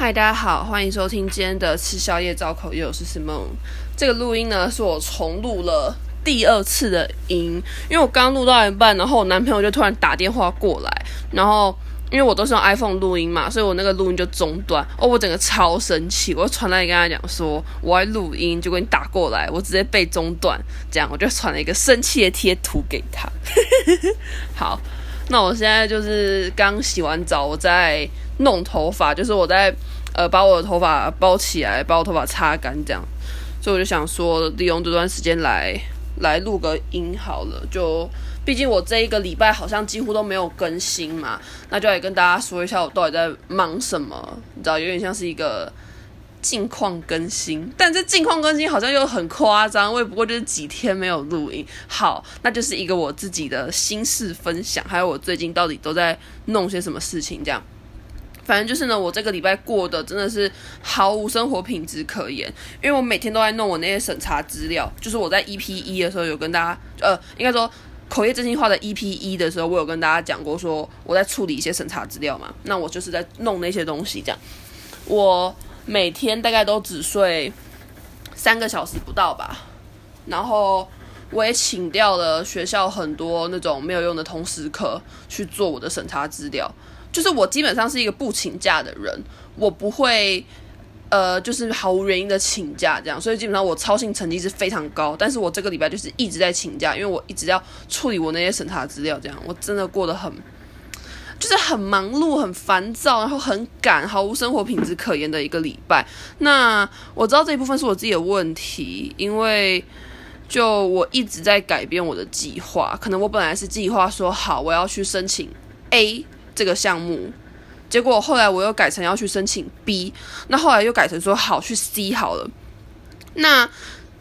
嗨，大家好，欢迎收听今天的吃宵夜造口业，我是 Simone。这个录音呢，是我重录了第二次的音，因为我刚录到一半，然后我男朋友就突然打电话过来，然后因为我都是用 iPhone 录音嘛，所以我那个录音就中断。哦，我整个超生气，我就传来跟他讲说我在录音，结果你打过来，我直接被中断，这样我就传了一个生气的贴图给他。好，那我现在就是刚洗完澡，我在弄头发，就是我在。呃，把我的头发包起来，把我头发擦干，这样，所以我就想说，利用这段时间来来录个音好了。就毕竟我这一个礼拜好像几乎都没有更新嘛，那就来跟大家说一下我到底在忙什么。你知道，有点像是一个近况更新，但这近况更新好像又很夸张，我也不过就是几天没有录音。好，那就是一个我自己的心事分享，还有我最近到底都在弄些什么事情，这样。反正就是呢，我这个礼拜过得真的是毫无生活品质可言，因为我每天都在弄我那些审查资料。就是我在 EP 一的时候有跟大家，呃，应该说口业真心话的 EP 一的时候，我有跟大家讲过，说我在处理一些审查资料嘛。那我就是在弄那些东西，这样。我每天大概都只睡三个小时不到吧，然后我也请掉了学校很多那种没有用的通识课去做我的审查资料。就是我基本上是一个不请假的人，我不会，呃，就是毫无原因的请假这样，所以基本上我操行成绩是非常高。但是我这个礼拜就是一直在请假，因为我一直要处理我那些审查资料，这样我真的过得很，就是很忙碌、很烦躁，然后很赶，毫无生活品质可言的一个礼拜。那我知道这一部分是我自己的问题，因为就我一直在改变我的计划，可能我本来是计划说好我要去申请 A。这个项目，结果后来我又改成要去申请 B，那后来又改成说好去 C 好了，那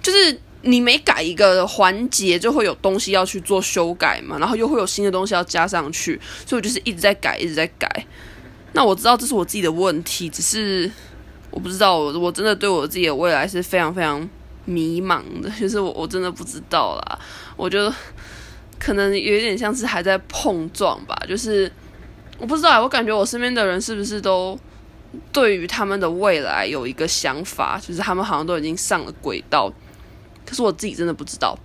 就是你每改一个环节，就会有东西要去做修改嘛，然后又会有新的东西要加上去，所以我就是一直在改，一直在改。那我知道这是我自己的问题，只是我不知道，我我真的对我自己的未来是非常非常迷茫的，就是我我真的不知道啦，我觉得可能有点像是还在碰撞吧，就是。我不知道，我感觉我身边的人是不是都对于他们的未来有一个想法，就是他们好像都已经上了轨道，可是我自己真的不知道。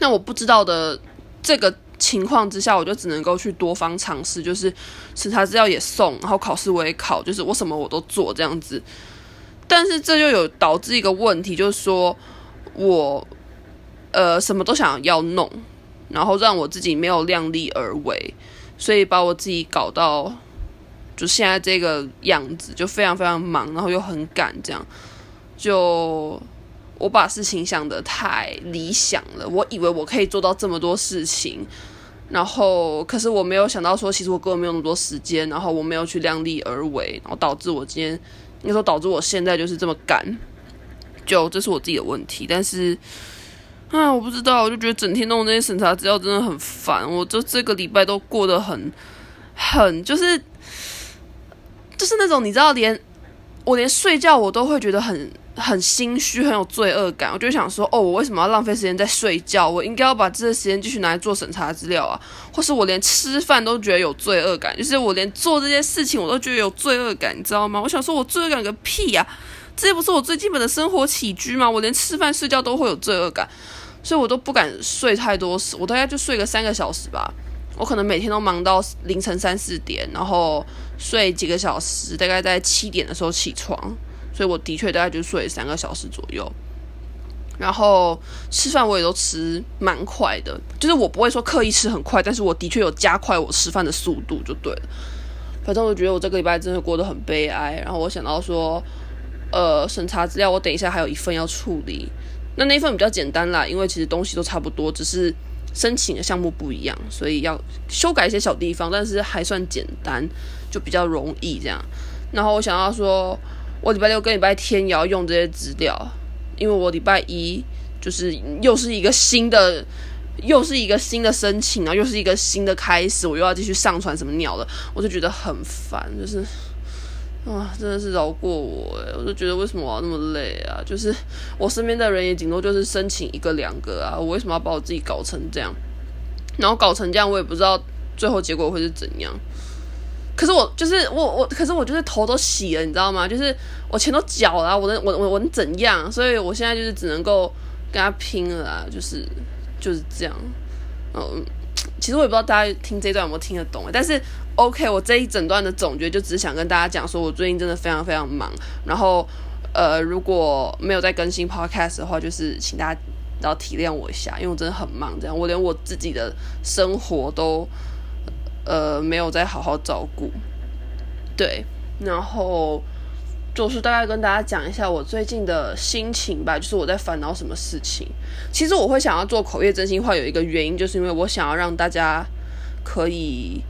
那我不知道的这个情况之下，我就只能够去多方尝试，就是审查资料也送，然后考试我也考，就是我什么我都做这样子。但是这就有导致一个问题，就是说我呃什么都想要弄，然后让我自己没有量力而为。所以把我自己搞到就现在这个样子，就非常非常忙，然后又很赶，这样就我把事情想得太理想了。我以为我可以做到这么多事情，然后可是我没有想到说，其实我根本没有那么多时间，然后我没有去量力而为，然后导致我今天应该说导致我现在就是这么赶，就这是我自己的问题，但是。啊，我不知道，我就觉得整天弄那些审查资料真的很烦。我就这个礼拜都过得很，很就是，就是那种你知道，连我连睡觉我都会觉得很很心虚，很有罪恶感。我就想说，哦，我为什么要浪费时间在睡觉？我应该要把这个时间继续拿来做审查资料啊。或是我连吃饭都觉得有罪恶感，就是我连做这些事情我都觉得有罪恶感，你知道吗？我想说，我罪恶感个屁呀，啊！这些不是我最基本的生活起居吗？我连吃饭睡觉都会有罪恶感。所以我都不敢睡太多时，我大概就睡个三个小时吧。我可能每天都忙到凌晨三四点，然后睡几个小时，大概在七点的时候起床。所以我的确大概就睡三个小时左右。然后吃饭我也都吃蛮快的，就是我不会说刻意吃很快，但是我的确有加快我吃饭的速度就对了。反正我觉得我这个礼拜真的过得很悲哀。然后我想到说，呃，审查资料我等一下还有一份要处理。那那一份比较简单啦，因为其实东西都差不多，只是申请的项目不一样，所以要修改一些小地方，但是还算简单，就比较容易这样。然后我想要说，我礼拜六跟礼拜天也要用这些资料，因为我礼拜一就是又是一个新的，又是一个新的申请，然后又是一个新的开始，我又要继续上传什么鸟的，我就觉得很烦，就是。啊，真的是饶过我诶，我就觉得为什么我要那么累啊？就是我身边的人也顶多就是申请一个两个啊，我为什么要把我自己搞成这样？然后搞成这样，我也不知道最后结果会是怎样。可是我就是我我，可是我就是头都洗了，你知道吗？就是我钱都缴了，我能我我我能怎样？所以我现在就是只能够跟他拼了，就是就是这样。嗯，其实我也不知道大家听这段有没有听得懂，但是 OK，我这一整段的总结就只想跟大家讲说，我最近真的非常非常忙。然后呃，如果没有再更新 Podcast 的话，就是请大家要体谅我一下，因为我真的很忙，这样我连我自己的生活都。呃，没有再好好照顾，对，然后就是大概跟大家讲一下我最近的心情吧，就是我在烦恼什么事情。其实我会想要做口业真心话，有一个原因，就是因为我想要让大家可以，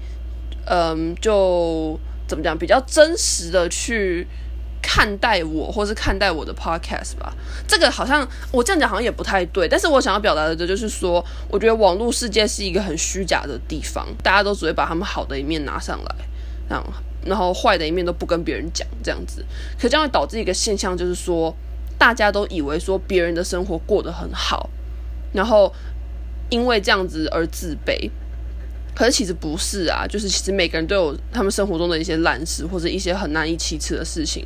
嗯，就怎么讲，比较真实的去。看待我，或是看待我的 podcast 吧。这个好像我这样讲好像也不太对，但是我想要表达的就是说，我觉得网络世界是一个很虚假的地方，大家都只会把他们好的一面拿上来，这样，然后坏的一面都不跟别人讲，这样子，可这样会导致一个现象，就是说大家都以为说别人的生活过得很好，然后因为这样子而自卑。可是其实不是啊，就是其实每个人都有他们生活中的一些烂事，或者一些很难以启齿的事情。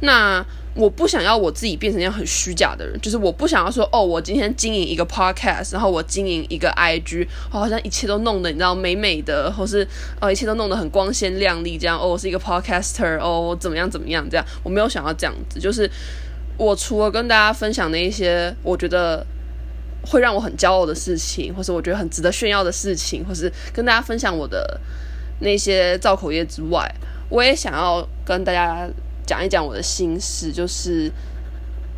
那我不想要我自己变成一样很虚假的人，就是我不想要说哦，我今天经营一个 podcast，然后我经营一个 IG，哦，好像一切都弄得你知道美美的，或是哦一切都弄得很光鲜亮丽这样。哦，我是一个 podcaster，哦，怎么样怎么样这样。我没有想要这样子，就是我除了跟大家分享的一些，我觉得。会让我很骄傲的事情，或是我觉得很值得炫耀的事情，或是跟大家分享我的那些造口业之外，我也想要跟大家讲一讲我的心事，就是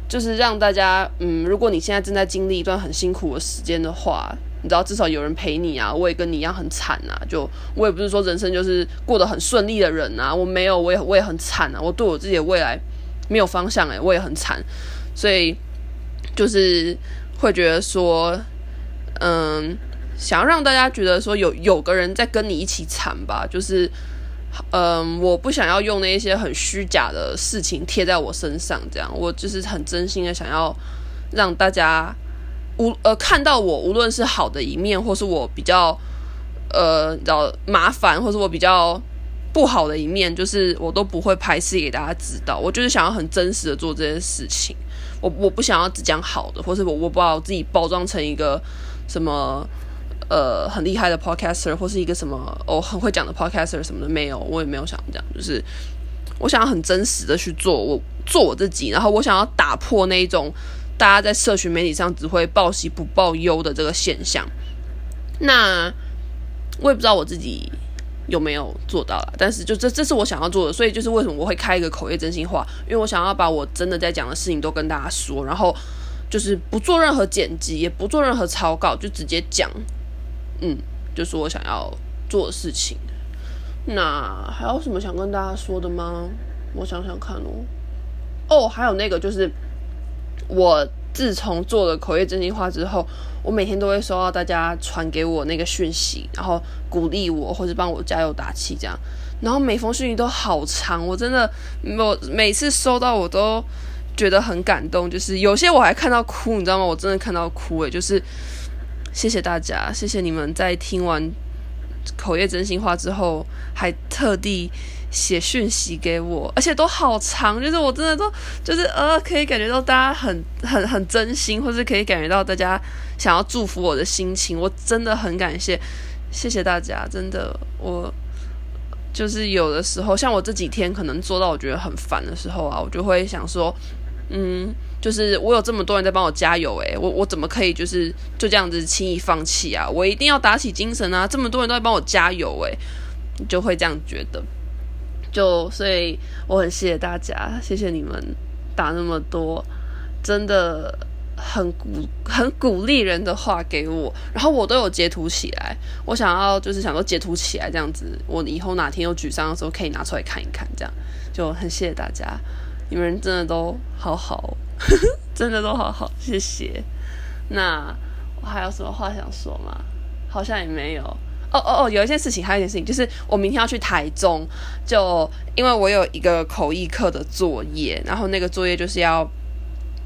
就是让大家，嗯，如果你现在正在经历一段很辛苦的时间的话，你知道至少有人陪你啊。我也跟你一样很惨啊，就我也不是说人生就是过得很顺利的人啊，我没有，我也我也很惨啊，我对我自己的未来没有方向诶、我也很惨，所以就是。会觉得说，嗯，想要让大家觉得说有有个人在跟你一起惨吧，就是，嗯，我不想要用那一些很虚假的事情贴在我身上，这样，我就是很真心的想要让大家无呃看到我，无论是好的一面，或是我比较呃比较麻烦，或是我比较不好的一面，就是我都不会排斥给大家知道，我就是想要很真实的做这件事情。我我不想要只讲好的，或是我我把我自己包装成一个什么呃很厉害的 podcaster，或是一个什么哦很会讲的 podcaster 什么的，没有，我也没有想这样，就是我想要很真实的去做我做我自己，然后我想要打破那一种大家在社群媒体上只会报喜不报忧的这个现象。那我也不知道我自己。有没有做到了？但是就这，这是我想要做的，所以就是为什么我会开一个口业真心话，因为我想要把我真的在讲的事情都跟大家说，然后就是不做任何剪辑，也不做任何草稿，就直接讲，嗯，就是我想要做的事情。那还有什么想跟大家说的吗？我想想看哦。哦，还有那个就是我。自从做了口业真心话之后，我每天都会收到大家传给我那个讯息，然后鼓励我或者帮我加油打气这样。然后每封讯息都好长，我真的我每次收到我都觉得很感动，就是有些我还看到哭，你知道吗？我真的看到哭诶，就是谢谢大家，谢谢你们在听完口业真心话之后还特地。写讯息给我，而且都好长，就是我真的都就是呃，可以感觉到大家很很很真心，或是可以感觉到大家想要祝福我的心情，我真的很感谢，谢谢大家，真的，我就是有的时候，像我这几天可能做到我觉得很烦的时候啊，我就会想说，嗯，就是我有这么多人在帮我加油，诶，我我怎么可以就是就这样子轻易放弃啊？我一定要打起精神啊！这么多人都在帮我加油，诶，就会这样觉得。就所以我很谢谢大家，谢谢你们打那么多，真的很鼓很鼓励人的话给我，然后我都有截图起来。我想要就是想说截图起来这样子，我以后哪天有沮丧的时候可以拿出来看一看，这样就很谢谢大家，你们真的都好好，真的都好好，谢谢。那我还有什么话想说吗？好像也没有。哦哦哦，有一件事情，还有一件事情，就是我明天要去台中，就因为我有一个口译课的作业，然后那个作业就是要，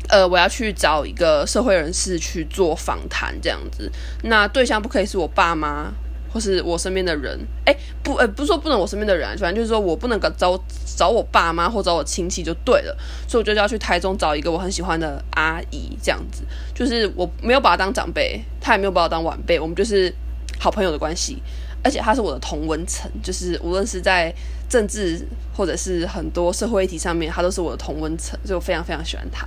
呃，我要去找一个社会人士去做访谈，这样子。那对象不可以是我爸妈或是我身边的人，哎，不，呃，不是说不能我身边的人，反正就是说我不能找找我爸妈或找我亲戚就对了，所以我就要去台中找一个我很喜欢的阿姨，这样子，就是我没有把她当长辈，她也没有把我当晚辈，我们就是好朋友的关系，而且她是我的同温层，就是无论是在政治或者是很多社会议题上面，她都是我的同温层，所以我非常非常喜欢她。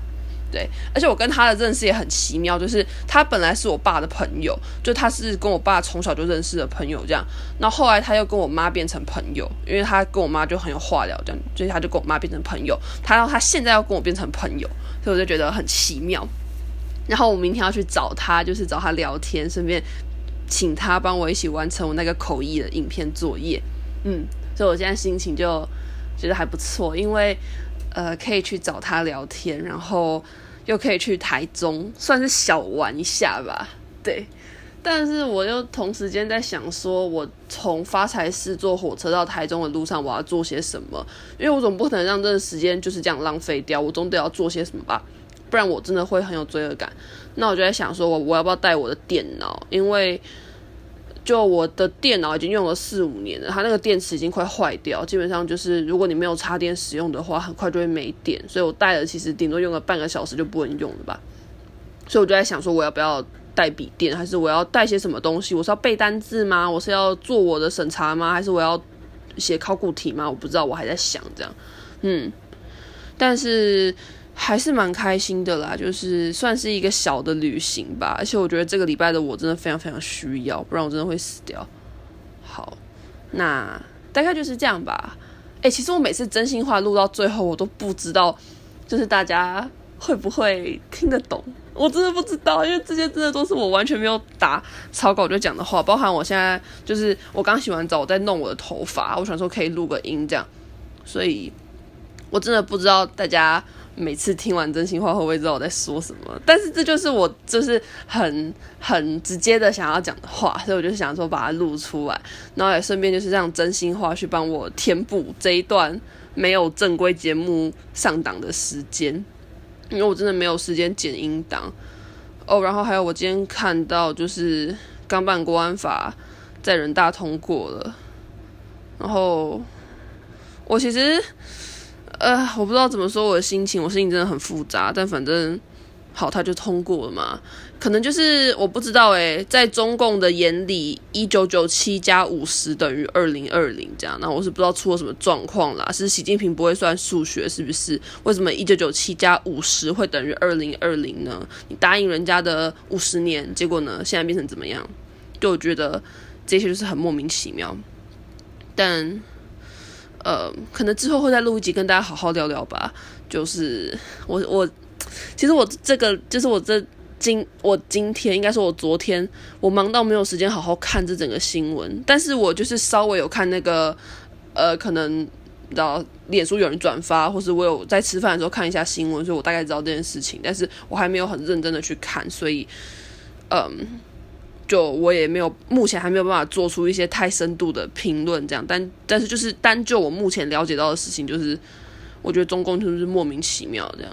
对，而且我跟他的认识也很奇妙，就是他本来是我爸的朋友，就他是跟我爸从小就认识的朋友这样，那后后来他又跟我妈变成朋友，因为他跟我妈就很有话聊这样，所以他就跟我妈变成朋友，他然后他现在要跟我变成朋友，所以我就觉得很奇妙。然后我明天要去找他，就是找他聊天，顺便请他帮我一起完成我那个口译的影片作业。嗯，所以我现在心情就觉得还不错，因为。呃，可以去找他聊天，然后又可以去台中，算是小玩一下吧。对，但是我又同时间在想说，我从发财市坐火车到台中的路上，我要做些什么？因为我总不可能让这个时间就是这样浪费掉，我总得要做些什么吧，不然我真的会很有罪恶感。那我就在想说，我我要不要带我的电脑？因为就我的电脑已经用了四五年了，它那个电池已经快坏掉，基本上就是如果你没有插电使用的话，很快就会没电。所以我带了，其实顶多用个半个小时就不能用了吧。所以我就在想说，我要不要带笔电，还是我要带些什么东西？我是要背单字吗？我是要做我的审查吗？还是我要写考古题吗？我不知道，我还在想这样。嗯，但是。还是蛮开心的啦，就是算是一个小的旅行吧。而且我觉得这个礼拜的我真的非常非常需要，不然我真的会死掉。好，那大概就是这样吧。诶，其实我每次真心话录到最后，我都不知道，就是大家会不会听得懂，我真的不知道，因为这些真的都是我完全没有打草稿就讲的话，包含我现在就是我刚洗完澡，我在弄我的头发，我想说可以录个音这样，所以我真的不知道大家。每次听完真心话会不会知道我在说什么？但是这就是我就是很很直接的想要讲的话，所以我就想说把它录出来，然后也顺便就是让真心话去帮我填补这一段没有正规节目上档的时间，因为我真的没有时间剪音档哦。然后还有我今天看到就是刚办国安法在人大通过了，然后我其实。呃，我不知道怎么说我的心情，我心情真的很复杂。但反正好，他就通过了嘛。可能就是我不知道诶，在中共的眼里，一九九七加五十等于二零二零这样。那我是不知道出了什么状况啦。是习近平不会算数学是不是？为什么一九九七加五十会等于二零二零呢？你答应人家的五十年，结果呢，现在变成怎么样？就我觉得这些就是很莫名其妙。但。呃，可能之后会再录一集跟大家好好聊聊吧。就是我我，其实我这个就是我这今我今天应该说我昨天我忙到没有时间好好看这整个新闻，但是我就是稍微有看那个呃，可能你知道脸书有人转发，或是我有在吃饭的时候看一下新闻，所以我大概知道这件事情，但是我还没有很认真的去看，所以嗯。就我也没有，目前还没有办法做出一些太深度的评论，这样，但但是就是单就我目前了解到的事情，就是我觉得中共就是莫名其妙这样，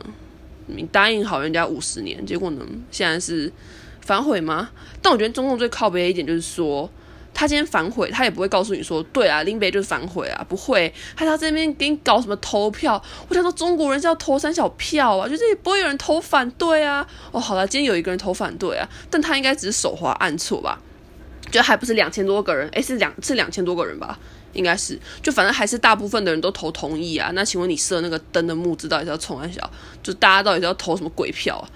你答应好人家五十年，结果呢，现在是反悔吗？但我觉得中共最靠边一点就是说。他今天反悔，他也不会告诉你说，对啊，林北就是反悔啊，不会，他在这边给你搞什么投票？我想说，中国人是要投三小票啊，就是也不会有人投反对啊。哦，好了，今天有一个人投反对啊，但他应该只是手滑按错吧？就还不是两千多个人，诶，是两是两千多个人吧？应该是，就反正还是大部分的人都投同意啊。那请问你设那个灯的目的到底是要冲三小？就大家到底是要投什么鬼票啊？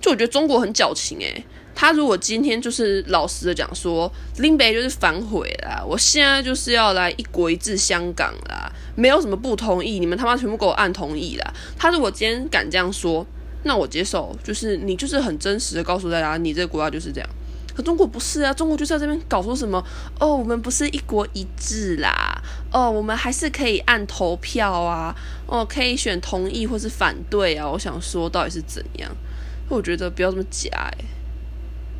就我觉得中国很矫情诶、他如果今天就是老实的讲说，林北就是反悔啦，我现在就是要来一国一制香港啦，没有什么不同意，你们他妈全部给我按同意啦。他如果今天敢这样说，那我接受，就是你就是很真实的告诉大家，你这个国家就是这样。可中国不是啊，中国就是在这边搞出什么哦，我们不是一国一制啦，哦，我们还是可以按投票啊，哦，可以选同意或是反对啊。我想说到底是怎样？我觉得不要这么假哎、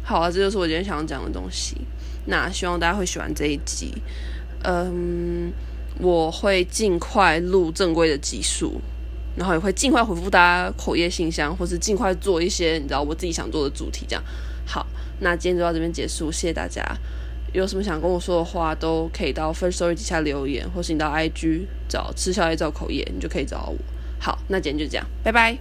好啊，这就是我今天想要讲的东西。那希望大家会喜欢这一集。嗯，我会尽快录正规的集数，然后也会尽快回复大家口业信箱，或是尽快做一些你知道我自己想做的主题。这样好，那今天就到这边结束，谢谢大家。有什么想跟我说的话，都可以到 Firstory 底下留言，或是你到 IG 找吃宵夜造口业，你就可以找到我。好，那今天就这样，拜拜。